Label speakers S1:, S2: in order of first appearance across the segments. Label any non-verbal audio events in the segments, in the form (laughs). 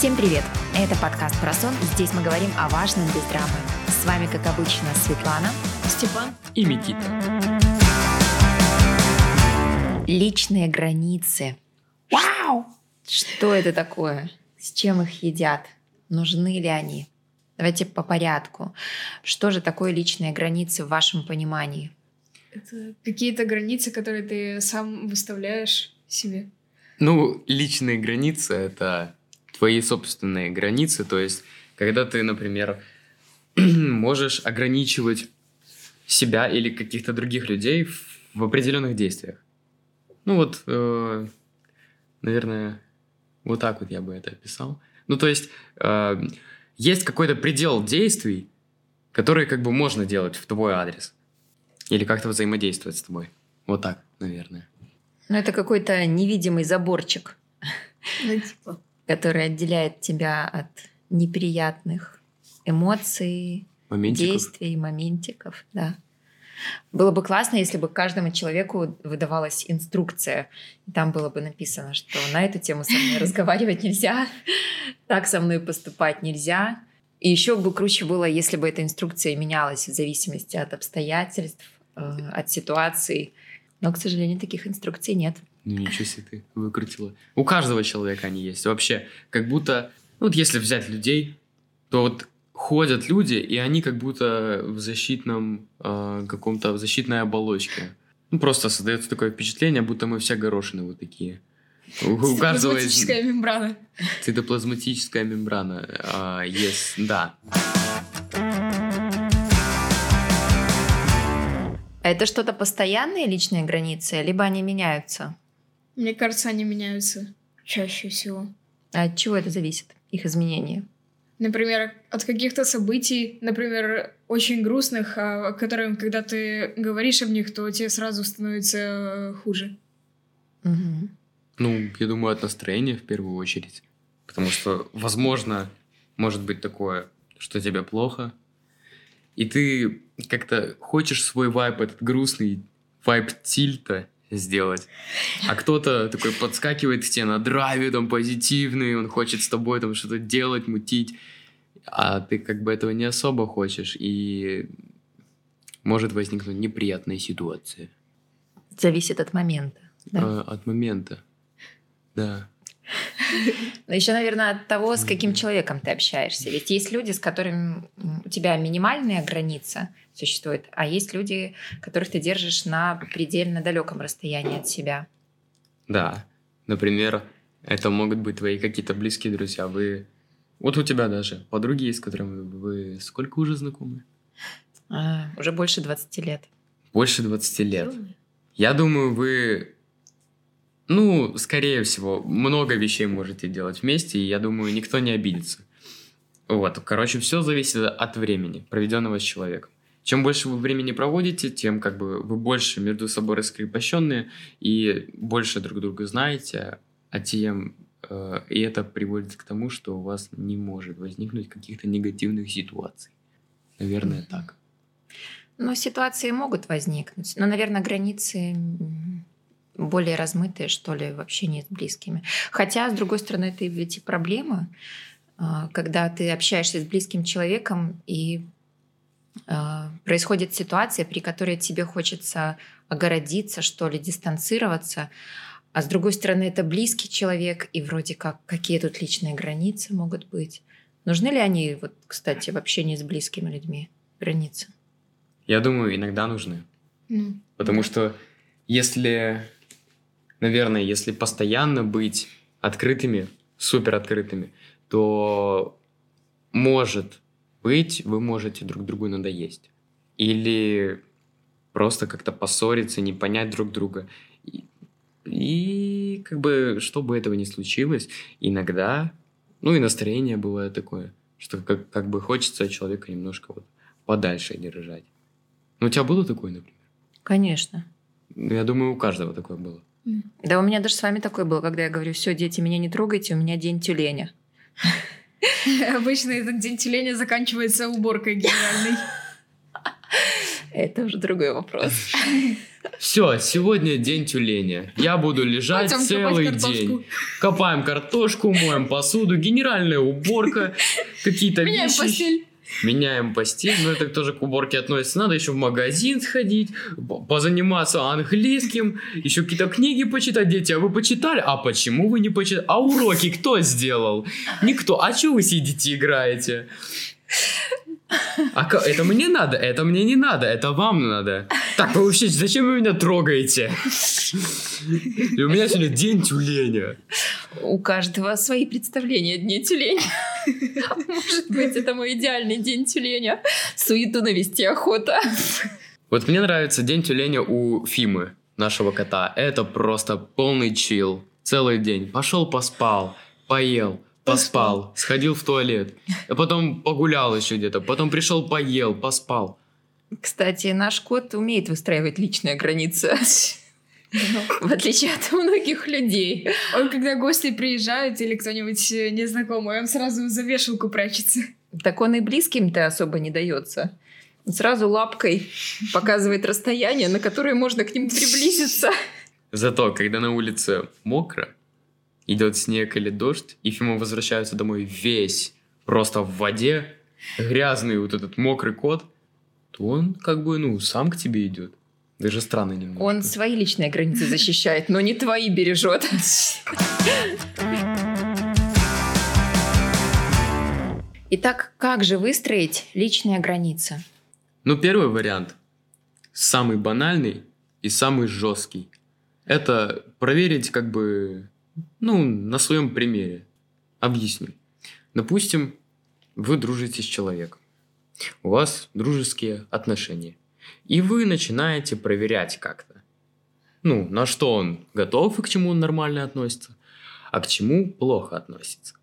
S1: Всем привет! Это подкаст про сон. Здесь мы говорим о важном без драмы. С вами, как обычно, Светлана,
S2: Степан
S3: и Микита.
S1: Личные границы. Вау! Что это такое? С чем их едят? Нужны ли они? Давайте по порядку. Что же такое личные границы в вашем понимании?
S2: Это какие-то границы, которые ты сам выставляешь себе.
S3: Ну, личные границы — это твои собственные границы. То есть, когда ты, например, (clears throat) можешь ограничивать себя или каких-то других людей в, определенных действиях. Ну вот, э, наверное, вот так вот я бы это описал. Ну то есть, э, есть какой-то предел действий, которые как бы можно делать в твой адрес. Или как-то взаимодействовать с тобой. Вот так, наверное.
S1: Ну это какой-то невидимый заборчик.
S2: Ну типа
S1: который отделяет тебя от неприятных эмоций,
S3: Моментиков.
S1: действий, моментиков, да. Было бы классно, если бы каждому человеку выдавалась инструкция. И там было бы написано, что на эту тему со мной разговаривать нельзя, так со мной поступать нельзя. И еще бы круче было, если бы эта инструкция менялась в зависимости от обстоятельств, от ситуации. Но, к сожалению, таких инструкций нет.
S3: Ну, ничего себе ты выкрутила. У каждого человека они есть. Вообще, как будто... Ну, вот если взять людей, то вот ходят люди, и они как будто в защитном э, каком-то, в защитной оболочке. Ну, просто создается такое впечатление, будто мы все горошины вот такие.
S2: У, у каждого есть... мембрана.
S3: Цитоплазматическая мембрана. А, есть, да.
S1: Это что-то постоянные личные границы, либо они меняются?
S2: Мне кажется, они меняются чаще всего.
S1: А от чего это зависит, их изменения?
S2: Например, от каких-то событий, например, очень грустных, о которых, когда ты говоришь об них, то тебе сразу становится э, хуже.
S1: Угу.
S3: Ну, я думаю, от настроения в первую очередь. Потому что, возможно, может быть такое, что тебе плохо, и ты как-то хочешь свой вайп, этот грустный вайп тильта, сделать. А кто-то такой подскакивает к тебе на драйве, там, позитивный, он хочет с тобой там что-то делать, мутить, а ты как бы этого не особо хочешь, и может возникнуть неприятная ситуация.
S1: Зависит от момента. Да?
S3: А, от момента, да.
S1: Но еще, наверное, от того, с каким человеком ты общаешься. Ведь есть люди, с которыми у тебя минимальная граница существует, а есть люди, которых ты держишь на предельно далеком расстоянии от себя.
S3: Да. Например, это могут быть твои какие-то близкие друзья. Вы... Вот у тебя даже подруги есть, с которыми вы сколько уже знакомы?
S1: А, уже больше 20 лет.
S3: Больше 20 лет. Я думаю, вы ну, скорее всего, много вещей можете делать вместе, и я думаю, никто не обидится. Вот, короче, все зависит от времени, проведенного с человеком. Чем больше вы времени проводите, тем как бы вы больше между собой раскрепощенные и больше друг друга знаете, а тем э, и это приводит к тому, что у вас не может возникнуть каких-то негативных ситуаций. Наверное, так.
S1: Ну, ситуации могут возникнуть, но, наверное, границы более размытые, что ли, в общении с близкими. Хотя, с другой стороны, это ведь и проблема, а, когда ты общаешься с близким человеком, и а, происходит ситуация, при которой тебе хочется огородиться, что ли, дистанцироваться, а с другой стороны, это близкий человек, и вроде как какие тут личные границы могут быть. Нужны ли они, вот, кстати, в общении с близкими людьми границы?
S3: Я думаю, иногда нужны.
S2: Mm.
S3: Потому что если наверное, если постоянно быть открытыми, супер открытыми, то может быть, вы можете друг другу надоесть. Или просто как-то поссориться, не понять друг друга. И, и как бы, чтобы этого не случилось, иногда, ну и настроение бывает такое, что как, как бы хочется человека немножко вот подальше держать. Ну, у тебя было такое, например?
S1: Конечно.
S3: Я думаю, у каждого такое было.
S1: Да, у меня даже с вами такое было, когда я говорю, все, дети, меня не трогайте, у меня день тюленя. (laughs)
S2: Обычно этот день тюленя заканчивается уборкой генеральной. (laughs)
S1: Это уже другой вопрос.
S3: Все, сегодня день тюленя. Я буду лежать
S2: Пойдем
S3: целый день. Копаем картошку, моем посуду, генеральная уборка, какие-то
S2: Меняем
S3: вещи.
S2: постель.
S3: Меняем постель, но это тоже к уборке относится. Надо еще в магазин сходить, по- позаниматься английским, еще какие-то книги почитать. Дети, а вы почитали? А почему вы не почитали? А уроки кто сделал? Никто. А что вы сидите играете? А это мне надо, это мне не надо, это вам надо. Так, вы вообще, зачем вы меня трогаете? И у меня сегодня день тюленя.
S1: У каждого свои представления о дне тюленя. Может быть, это мой идеальный день тюленя. Суету навести охота.
S3: Вот мне нравится день тюленя у Фимы, нашего кота. Это просто полный чил. Целый день. Пошел, поспал, поел, поспал, сходил в туалет. А потом погулял еще где-то. Потом пришел, поел, поспал.
S1: Кстати, наш кот умеет выстраивать личные границы. (laughs) В отличие от многих людей.
S2: Он, когда гости приезжают или кто-нибудь э, незнакомый, он сразу за вешалку прячется.
S1: Так он и близким-то особо не дается. Он Сразу лапкой показывает расстояние, на которое можно к нему приблизиться.
S3: Зато, когда на улице мокро, идет снег или дождь, и Фима возвращается домой весь просто в воде, грязный вот этот мокрый кот, то он как бы, ну, сам к тебе идет. Даже странно немного.
S1: Он свои личные границы защищает, но не твои бережет. Итак, как же выстроить личные границы?
S3: Ну, первый вариант, самый банальный и самый жесткий, это проверить как бы, ну, на своем примере. Объясню. Допустим, вы дружите с человеком. У вас дружеские отношения. И вы начинаете проверять как-то. Ну, на что он готов и к чему он нормально относится, а к чему плохо относится.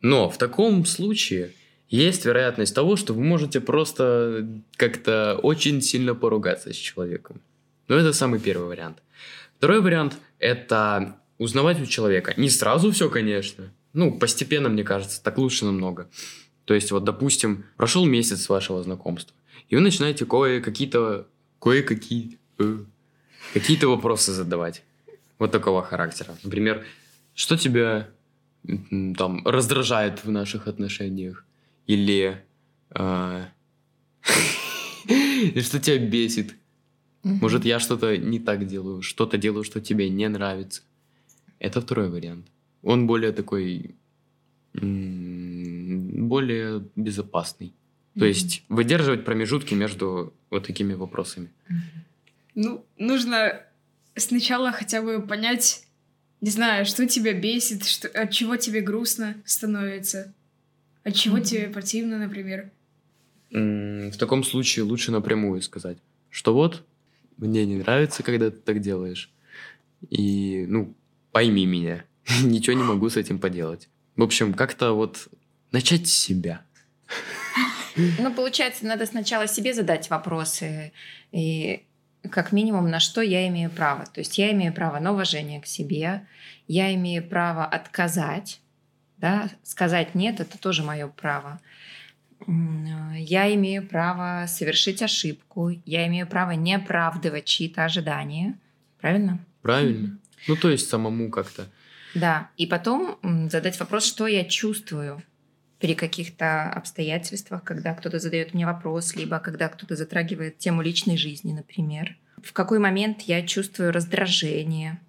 S3: Но в таком случае есть вероятность того, что вы можете просто как-то очень сильно поругаться с человеком. Но это самый первый вариант. Второй вариант – это узнавать у человека. Не сразу все, конечно. Ну, постепенно, мне кажется, так лучше намного. То есть, вот, допустим, прошел месяц вашего знакомства, и вы начинаете кое-какие-то, кое-какие, э, какие-то вопросы задавать. Вот такого характера. Например, что тебя там раздражает в наших отношениях? Или э, или (laughs) что тебя бесит? Может, я что-то не так делаю, что-то делаю, что тебе не нравится. Это второй вариант. Он более такой, более безопасный. То есть выдерживать промежутки между вот такими вопросами.
S2: Ну, нужно сначала хотя бы понять, не знаю, что тебя бесит, что, от чего тебе грустно становится, от чего
S1: Мгм.
S2: тебе противно, например.
S3: М, В таком случае лучше напрямую сказать, что вот мне не нравится, когда ты так делаешь. И, ну, пойми меня. (laughs) Ничего не могу с этим поделать. В общем, как-то вот начать с себя.
S1: Ну, получается, надо сначала себе задать вопросы, и как минимум, на что я имею право. То есть я имею право на уважение к себе, я имею право отказать, да, сказать нет, это тоже мое право. Я имею право совершить ошибку, я имею право не оправдывать чьи-то ожидания, правильно?
S3: Правильно? Ну, то есть самому как-то.
S1: Да, и потом задать вопрос, что я чувствую при каких-то обстоятельствах, когда кто-то задает мне вопрос, либо когда кто-то затрагивает тему личной жизни, например. В какой момент я чувствую раздражение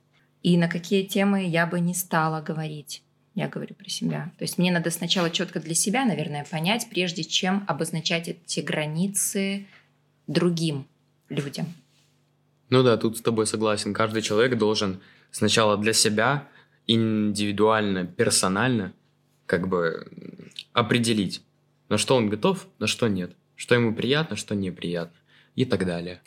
S1: и на какие темы я бы не стала говорить. Я говорю про себя. То есть мне надо сначала четко для себя, наверное, понять, прежде чем обозначать эти границы другим людям.
S3: Ну да, тут с тобой согласен. Каждый человек должен сначала для себя индивидуально, персонально как бы определить, на что он готов, на что нет, что ему приятно, что неприятно и так далее.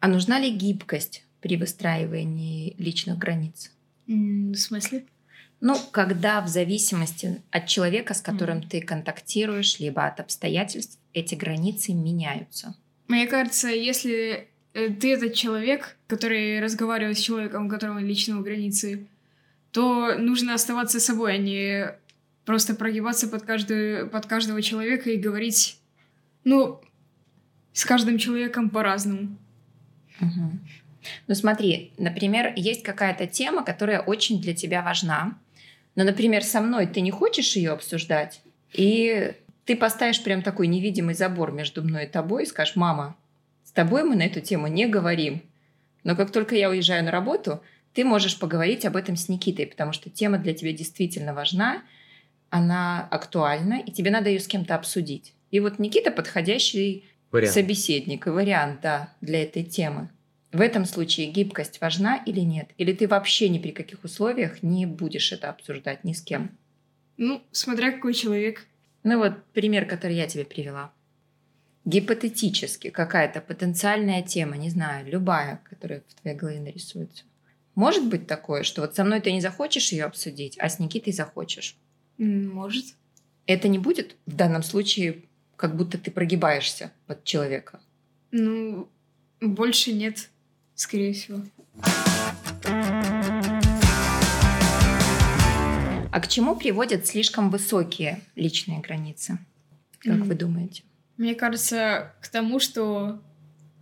S1: А нужна ли гибкость при выстраивании личных границ?
S2: В смысле?
S1: Ну, когда в зависимости от человека, с которым ты контактируешь, либо от обстоятельств, эти границы меняются.
S2: Мне кажется, если э, ты этот человек, который разговаривает с человеком, у которого личные границы, то нужно оставаться собой, а не просто прогибаться под, каждую, под каждого человека и говорить, ну, с каждым человеком по-разному.
S1: Угу. Ну смотри, например, есть какая-то тема, которая очень для тебя важна, но, например, со мной ты не хочешь ее обсуждать, и ты поставишь прям такой невидимый забор между мной и тобой и скажешь, мама, с тобой мы на эту тему не говорим. Но как только я уезжаю на работу, ты можешь поговорить об этом с Никитой, потому что тема для тебя действительно важна, она актуальна, и тебе надо ее с кем-то обсудить. И вот Никита подходящий вариант. собеседник и вариант, да, для этой темы. В этом случае гибкость важна или нет? Или ты вообще ни при каких условиях не будешь это обсуждать ни с кем?
S2: Ну, смотря какой человек.
S1: Ну вот пример, который я тебе привела. Гипотетически какая-то потенциальная тема, не знаю, любая, которая в твоей голове нарисуется. Может быть такое, что вот со мной ты не захочешь ее обсудить, а с Никитой захочешь?
S2: Может.
S1: Это не будет в данном случае, как будто ты прогибаешься под человека?
S2: Ну, больше нет, скорее всего.
S1: А к чему приводят слишком высокие личные границы? Как mm. вы думаете?
S2: Мне кажется, к тому, что,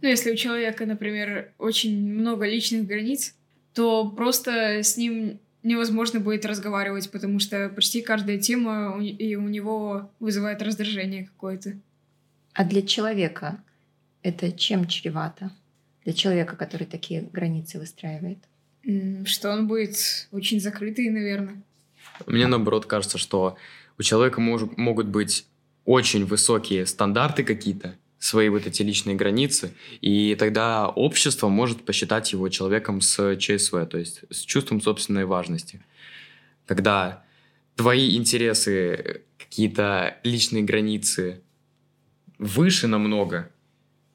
S2: ну, если у человека, например, очень много личных границ, то просто с ним невозможно будет разговаривать, потому что почти каждая тема и у него вызывает раздражение какое-то.
S1: А для человека это чем чревато? Для человека, который такие границы выстраивает?
S2: Что он будет очень закрытый, наверное.
S3: Мне наоборот кажется, что у человека мож, могут быть очень высокие стандарты какие-то, свои вот эти личные границы, и тогда общество может посчитать его человеком с ЧСВ, то есть с чувством собственной важности. Когда твои интересы, какие-то личные границы выше намного,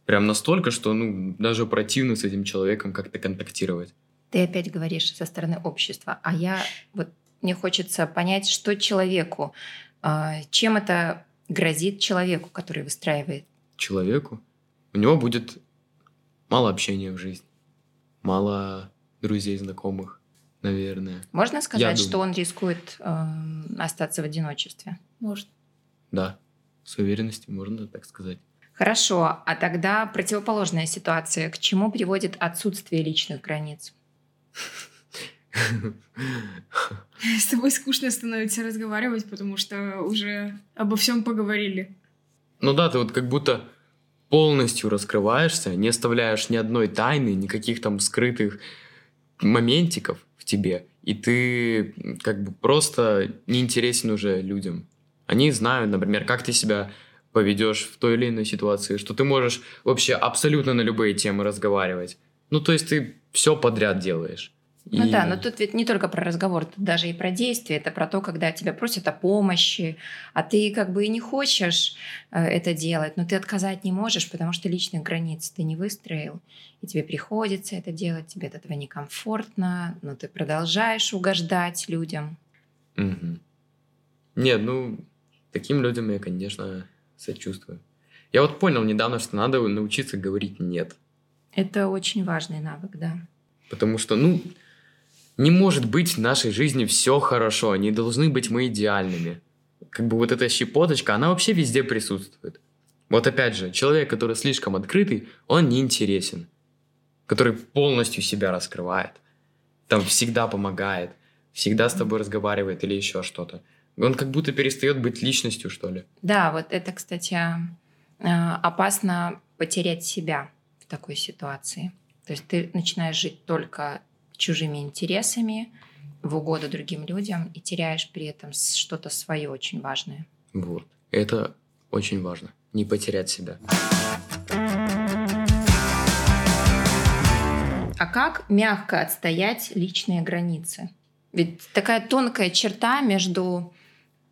S3: прям настолько, что ну, даже противно с этим человеком как-то контактировать.
S1: Ты опять говоришь со стороны общества, а я вот мне хочется понять, что человеку, а, чем это грозит человеку, который выстраивает
S3: человеку, у него будет мало общения в жизни, мало друзей, знакомых, наверное.
S1: Можно сказать, что он рискует э, остаться в одиночестве?
S2: Может.
S3: Да, с уверенностью можно так сказать.
S1: Хорошо, а тогда противоположная ситуация. К чему приводит отсутствие личных границ? (laughs)
S2: С тобой скучно становится разговаривать, потому что уже обо всем поговорили.
S3: Ну да, ты вот как будто полностью раскрываешься, не оставляешь ни одной тайны, никаких там скрытых моментиков в тебе, и ты как бы просто не интересен уже людям. Они знают, например, как ты себя поведешь в той или иной ситуации, что ты можешь вообще абсолютно на любые темы разговаривать. Ну, то есть ты все подряд делаешь.
S1: Ну и... да, но тут ведь не только про разговор, тут даже и про действие. Это про то, когда тебя просят о помощи, а ты как бы и не хочешь э, это делать, но ты отказать не можешь, потому что личных границ ты не выстроил, и тебе приходится это делать, тебе от этого некомфортно, но ты продолжаешь угождать людям.
S3: Угу. Нет, ну, таким людям я, конечно, сочувствую. Я вот понял недавно, что надо научиться говорить «нет».
S1: Это очень важный навык, да.
S3: Потому что, ну, не может быть в нашей жизни все хорошо, не должны быть мы идеальными. Как бы вот эта щепоточка, она вообще везде присутствует. Вот опять же, человек, который слишком открытый, он неинтересен. Который полностью себя раскрывает. Там всегда помогает, всегда с тобой разговаривает или еще что-то. Он как будто перестает быть личностью, что ли.
S1: Да, вот это, кстати, а, опасно потерять себя в такой ситуации. То есть ты начинаешь жить только чужими интересами, в угоду другим людям и теряешь при этом что-то свое очень важное.
S3: Вот. Это очень важно. Не потерять себя.
S1: А как мягко отстоять личные границы? Ведь такая тонкая черта между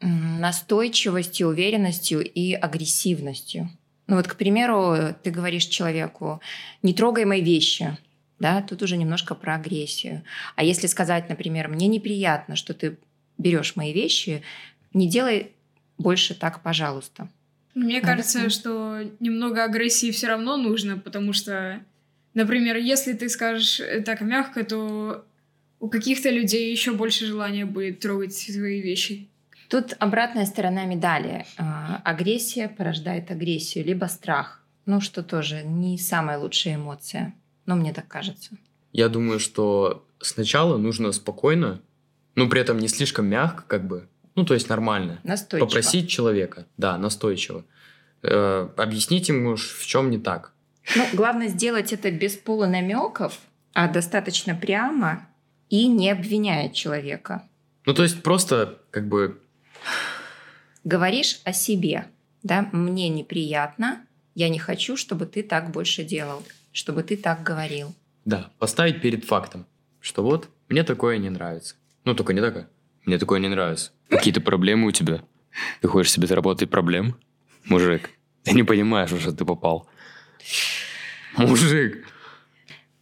S1: настойчивостью, уверенностью и агрессивностью. Ну вот, к примеру, ты говоришь человеку, не трогай мои вещи, да, тут уже немножко про агрессию. А если сказать, например, мне неприятно, что ты берешь мои вещи, не делай больше так, пожалуйста.
S2: Мне кажется, что немного агрессии все равно нужно, потому что, например, если ты скажешь так мягко, то у каких-то людей еще больше желания будет трогать свои вещи.
S1: Тут обратная сторона медали. А, агрессия порождает агрессию, либо страх Ну, что тоже не самая лучшая эмоция. Но мне так кажется.
S3: Я думаю, что сначала нужно спокойно, но при этом не слишком мягко, как бы, ну, то есть нормально.
S1: Настойчиво.
S3: Попросить человека, да, настойчиво. Э, объяснить ему, в чем не так.
S1: Ну, главное сделать это без полунамеков, а достаточно прямо и не обвиняя человека.
S3: Ну, то есть просто как бы...
S1: Говоришь о себе, да, мне неприятно, я не хочу, чтобы ты так больше делал, чтобы ты так говорил.
S3: Да, поставить перед фактом, что вот, мне такое не нравится. Ну, только не такое. Мне такое не нравится. Какие-то проблемы у тебя? Ты хочешь себе заработать проблем? Мужик, ты не понимаешь, что ты попал. Мужик.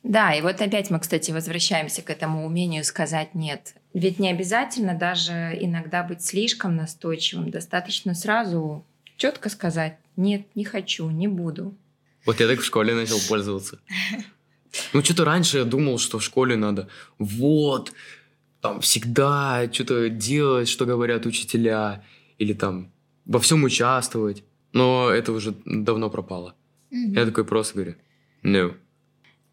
S1: Да, и вот опять мы, кстати, возвращаемся к этому умению сказать «нет». Ведь не обязательно даже иногда быть слишком настойчивым. Достаточно сразу четко сказать «нет, не хочу, не буду».
S3: Вот я так в школе начал пользоваться. Ну, что-то раньше я думал, что в школе надо вот, там, всегда что-то делать, что говорят учителя, или там во всем участвовать. Но это уже давно пропало. Mm-hmm. Я такой просто говорю «no».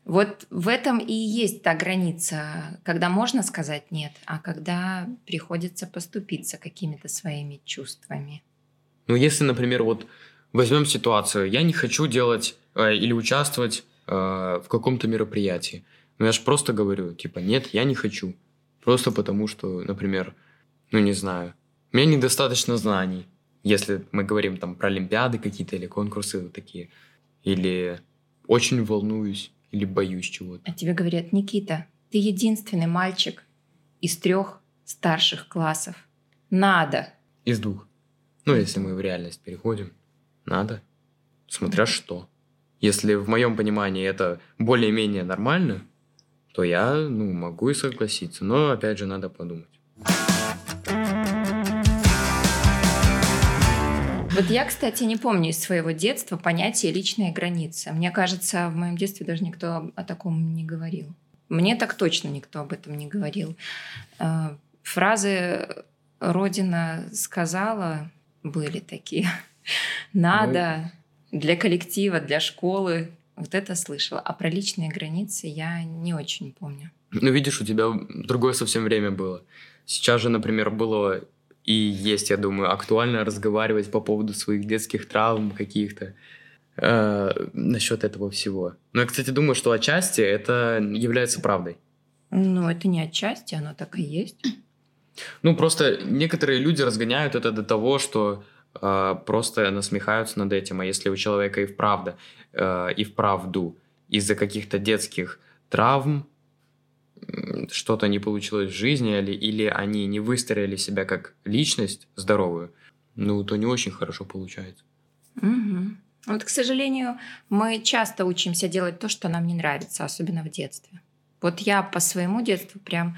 S1: Вот в этом и есть та граница, когда можно сказать нет, а когда приходится поступиться какими-то своими чувствами.
S3: Ну, если, например, вот возьмем ситуацию, я не хочу делать э, или участвовать э, в каком-то мероприятии. Но я же просто говорю, типа, нет, я не хочу. Просто потому что, например, ну не знаю, у меня недостаточно знаний, если мы говорим там про олимпиады какие-то или конкурсы вот такие. Или очень волнуюсь или боюсь чего-то.
S1: А тебе говорят, Никита, ты единственный мальчик из трех старших классов. Надо.
S3: Из двух. Ну, если мы в реальность переходим, надо. Смотря что. Если в моем понимании это более-менее нормально, то я ну, могу и согласиться. Но опять же надо подумать.
S1: Вот я, кстати, не помню из своего детства понятие личная граница. Мне кажется, в моем детстве даже никто о таком не говорил. Мне так точно никто об этом не говорил. А, фразы «Родина сказала» были такие. «Надо», для коллектива, для школы. Вот это слышала. А про личные границы я не очень помню.
S3: Ну, видишь, у тебя другое совсем время было. Сейчас же, например, было и есть, я думаю, актуально разговаривать по поводу своих детских травм каких-то э, насчет этого всего. Но я, кстати, думаю, что отчасти это является правдой.
S1: Ну, это не отчасти, оно так и есть.
S3: Ну, просто некоторые люди разгоняют это до того, что просто насмехаются над этим. А если у человека и вправду, э, и вправду из-за каких-то детских травм что-то не получилось в жизни, или, или они не выстроили себя как личность здоровую, ну, то не очень хорошо получается.
S1: Угу. Вот, к сожалению, мы часто учимся делать то, что нам не нравится, особенно в детстве. Вот я по своему детству прям...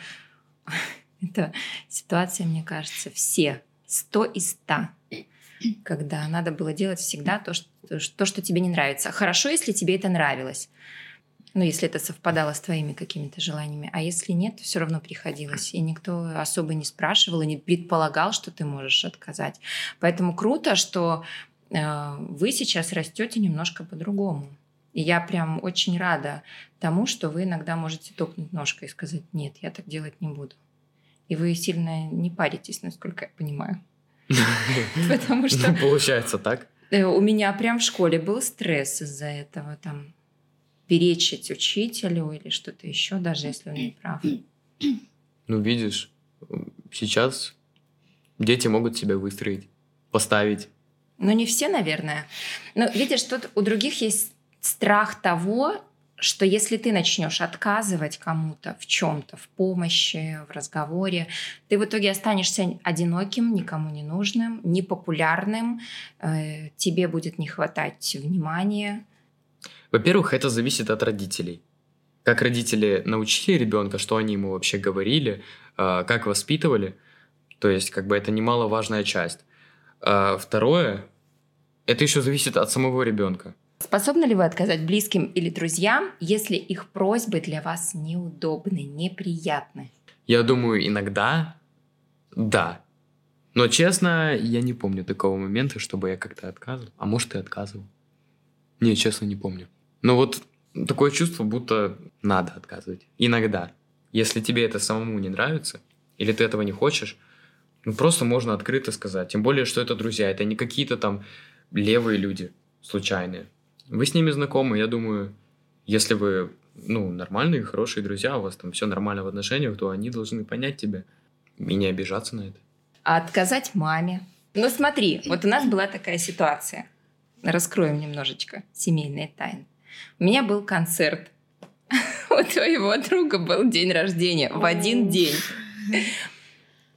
S1: (laughs) Это ситуация, мне кажется, все. Сто из ста. Когда надо было делать всегда то, что, то, что тебе не нравится. Хорошо, если тебе это нравилось. Ну, если это совпадало с твоими какими-то желаниями. А если нет, все равно приходилось. И никто особо не спрашивал и не предполагал, что ты можешь отказать. Поэтому круто, что э, вы сейчас растете немножко по-другому. И я прям очень рада тому, что вы иногда можете топнуть ножкой и сказать, нет, я так делать не буду. И вы сильно не паритесь, насколько я понимаю. (laughs)
S3: Потому что... Получается так.
S1: Э, у меня прям в школе был стресс из-за этого. Там перечить учителю или что-то еще, даже если он не прав.
S3: Ну, видишь, сейчас дети могут себя выстроить, поставить.
S1: Ну, не все, наверное. Но видишь, тут у других есть страх того, что если ты начнешь отказывать кому-то в чем-то, в помощи, в разговоре, ты в итоге останешься одиноким, никому не нужным, непопулярным, э, тебе будет не хватать внимания,
S3: во-первых, это зависит от родителей. Как родители научили ребенка, что они ему вообще говорили, а, как воспитывали. То есть, как бы это немаловажная часть. А второе, это еще зависит от самого ребенка.
S1: Способны ли вы отказать близким или друзьям, если их просьбы для вас неудобны, неприятны?
S3: Я думаю, иногда да. Но честно, я не помню такого момента, чтобы я как-то отказывал. А может, и отказывал. Не, честно, не помню. Но вот такое чувство, будто надо отказывать. Иногда. Если тебе это самому не нравится, или ты этого не хочешь, ну просто можно открыто сказать. Тем более, что это друзья, это не какие-то там левые люди случайные. Вы с ними знакомы, я думаю, если вы ну, нормальные, хорошие друзья, у вас там все нормально в отношениях, то они должны понять тебя и не обижаться на это.
S1: А отказать маме? Ну смотри, вот у нас была такая ситуация. Раскроем немножечко семейные тайны. У меня был концерт. (laughs) У твоего друга был день рождения в один день.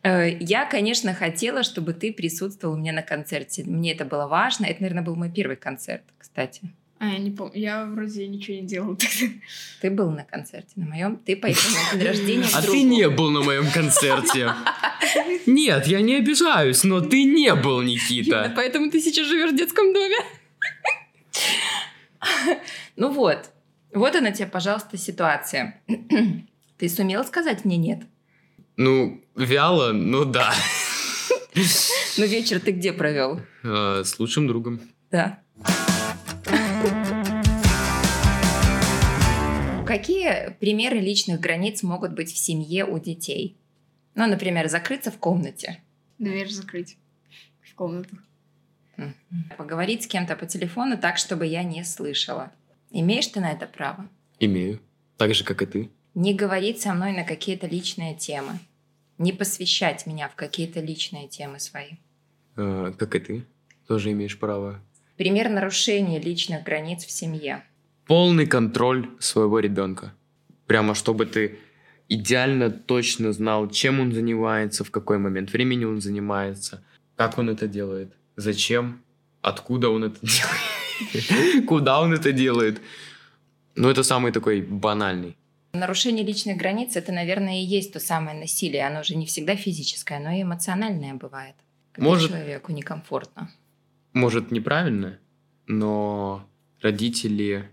S1: Э, я, конечно, хотела, чтобы ты присутствовал у меня на концерте. Мне это было важно. Это, наверное, был мой первый концерт, кстати.
S2: А, я не помню. Я вроде ничего не делала тогда.
S1: Ты был на концерте на моем. Ты поехал на день рождения
S3: А ты не был на моем концерте. (laughs) Нет, я не обижаюсь, но ты не был, Никита.
S1: Поэтому ты сейчас живешь в детском доме. (laughs) Ну вот. Вот она тебе, пожалуйста, ситуация. (clears throat) Ты сумел сказать мне нет?
S3: Ну, вяло, ну да. (laughs)
S1: Ну вечер ты где провел?
S3: А, с лучшим другом.
S1: Да. Какие примеры личных границ могут быть в семье у детей? Ну, например, закрыться в комнате.
S2: Дверь закрыть в комнату.
S1: Поговорить с кем-то по телефону так, чтобы я не слышала. Имеешь ты на это право?
S3: Имею. Так же, как и ты.
S1: Не говорить со мной на какие-то личные темы. Не посвящать меня в какие-то личные темы свои.
S3: А, как и ты. Тоже имеешь право.
S1: Пример нарушения личных границ в семье.
S3: Полный контроль своего ребенка. Прямо чтобы ты идеально точно знал, чем он занимается, в какой момент времени он занимается, как он это делает, зачем, откуда он это делает, (laughs) куда он это делает. Ну, это самый такой банальный.
S1: Нарушение личных границ это, наверное, и есть то самое насилие. Оно же не всегда физическое, но и эмоциональное бывает. Когда
S3: Может-
S1: человеку некомфортно.
S3: Может, неправильно, но родители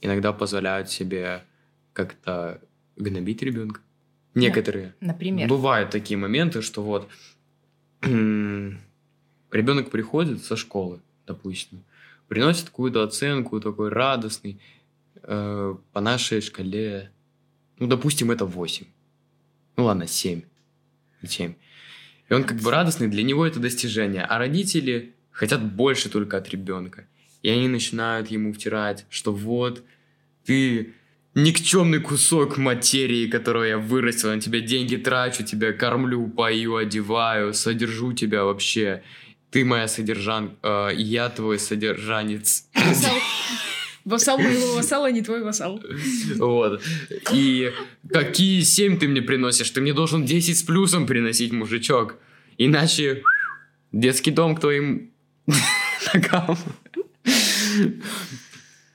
S3: иногда позволяют себе как-то гнобить ребенка. Некоторые.
S1: Например.
S3: Бывают такие моменты, что вот (clears throat) ребенок приходит со школы, допустим, приносит какую-то оценку, такой радостный, э, по нашей шкале, ну, допустим, это 8. Ну, ладно, 7. 7. И он как бы радостный, для него это достижение. А родители хотят больше только от ребенка. И они начинают ему втирать, что вот, ты никчемный кусок материи, которого я вырастил, на тебя деньги трачу, тебя кормлю, пою, одеваю, содержу тебя вообще. Ты моя содержанка, э, я твой содержанец.
S2: Вассал. Моего (laughs) вассала, не твой вассал.
S3: Вот. И какие 7 ты мне приносишь? Ты мне должен 10 с плюсом приносить, мужичок. Иначе детский дом к твоим (laughs) ногам.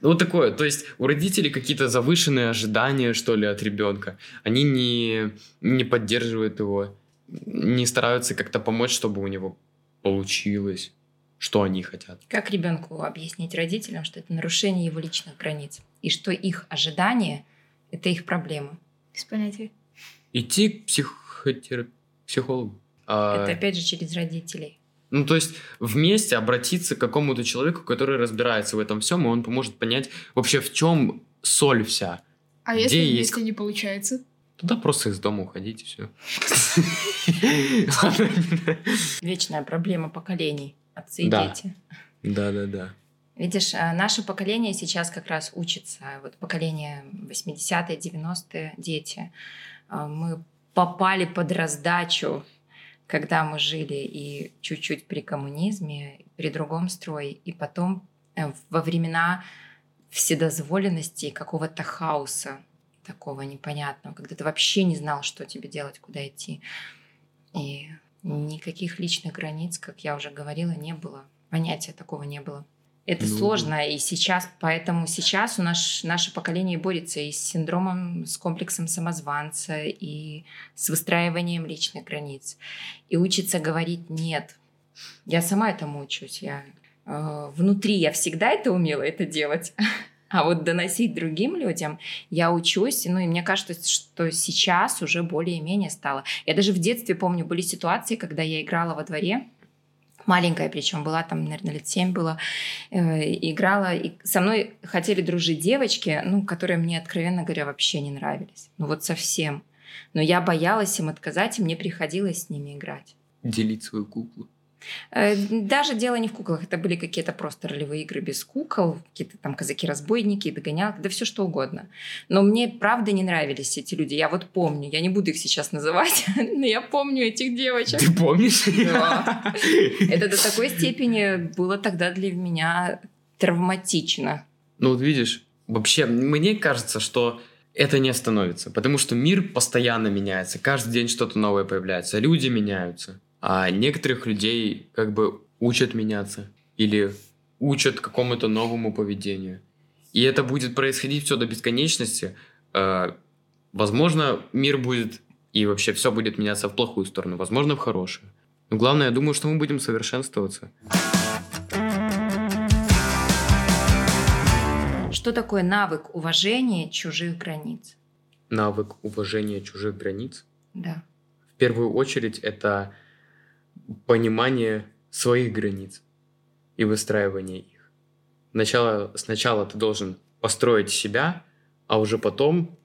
S3: Вот такое. То есть у родителей какие-то завышенные ожидания, что ли, от ребенка. Они не, не поддерживают его, не стараются как-то помочь, чтобы у него получилось, что они хотят.
S1: Как ребенку объяснить родителям, что это нарушение его личных границ, и что их ожидания – это их проблема?
S2: Без понятия.
S3: Идти к психотер... психологу. А,
S1: Это опять же через родителей.
S3: Ну, то есть вместе обратиться к какому-то человеку, который разбирается в этом всем, и он поможет понять вообще в чем соль вся.
S2: А
S3: Где
S2: если
S3: есть
S2: вместе не получается?
S3: Туда просто из дома уходить и все.
S1: Вечная проблема поколений, отцы и
S3: Да.
S1: дети.
S3: Да, да, да.
S1: Видишь, а, наше поколение сейчас как раз учится. Вот поколение 80-е, 90-е, дети. А, Мы попали под раздачу, когда мы жили и чуть-чуть при коммунизме, при другом строе, и потом э, во времена вседозволенности и какого-то хаоса такого непонятного, когда ты вообще не знал, что тебе делать, куда идти. И никаких личных границ, как я уже говорила, не было. Понятия такого не было. Это
S3: Ну,
S1: сложно, и сейчас, поэтому сейчас у нас наше поколение борется и с синдромом, с комплексом самозванца, и с выстраиванием личных границ, и учится говорить нет. Я сама этому учусь. Я э, внутри я всегда это умела это делать, (laughs) а вот доносить другим людям я учусь, ну и мне кажется, что сейчас уже более-менее стало. Я даже в детстве помню были ситуации, когда я играла во дворе маленькая причем была, там, наверное, лет 7 было, э, играла, и со мной хотели дружить девочки, ну, которые мне, откровенно говоря, вообще не нравились. Ну, вот совсем. Но я боялась им отказать, и мне приходилось с ними играть.
S3: Делить свою куклу.
S1: Э, даже дело не в куклах, это были какие-то просто ролевые игры без кукол, какие-то там казаки-разбойники, догонялки, да все что угодно. Но мне правда не нравились эти люди. Я вот помню, я не буду их сейчас называть, (laughs) но я помню этих девочек.
S3: Ты помнишь?
S1: Да. (laughs) Это до такой степени было тогда для меня травматично.
S3: Ну вот видишь, вообще мне кажется, что это не остановится, потому что мир постоянно меняется, каждый день что-то новое появляется, люди меняются. А некоторых людей как бы учат меняться или учат какому-то новому поведению. И это будет происходить все до бесконечности. А, возможно, мир будет и вообще все будет меняться в плохую сторону, возможно, в хорошую. Но главное, я думаю, что мы будем совершенствоваться.
S1: Что такое навык уважения чужих границ?
S3: Навык уважения чужих границ?
S1: Да.
S3: В первую очередь это понимание своих границ и выстраивание их. Сначала, сначала ты должен построить себя, а уже потом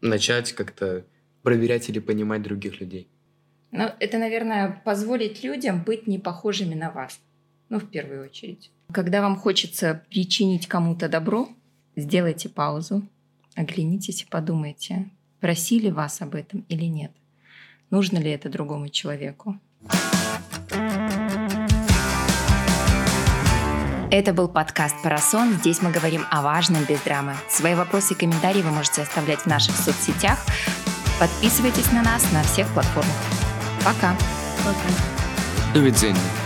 S3: начать как-то проверять или понимать других людей.
S1: Ну, это, наверное, позволить людям быть не похожими на вас. Ну, в первую очередь. Когда вам хочется причинить кому-то добро, сделайте паузу, оглянитесь и подумайте, просили вас об этом или нет. Нужно ли это другому человеку? Это был подкаст «Парасон». Здесь мы говорим о важном без драмы. Свои вопросы и комментарии вы можете оставлять в наших соцсетях. Подписывайтесь на нас на всех платформах. Пока.
S2: Пока.
S3: До видения.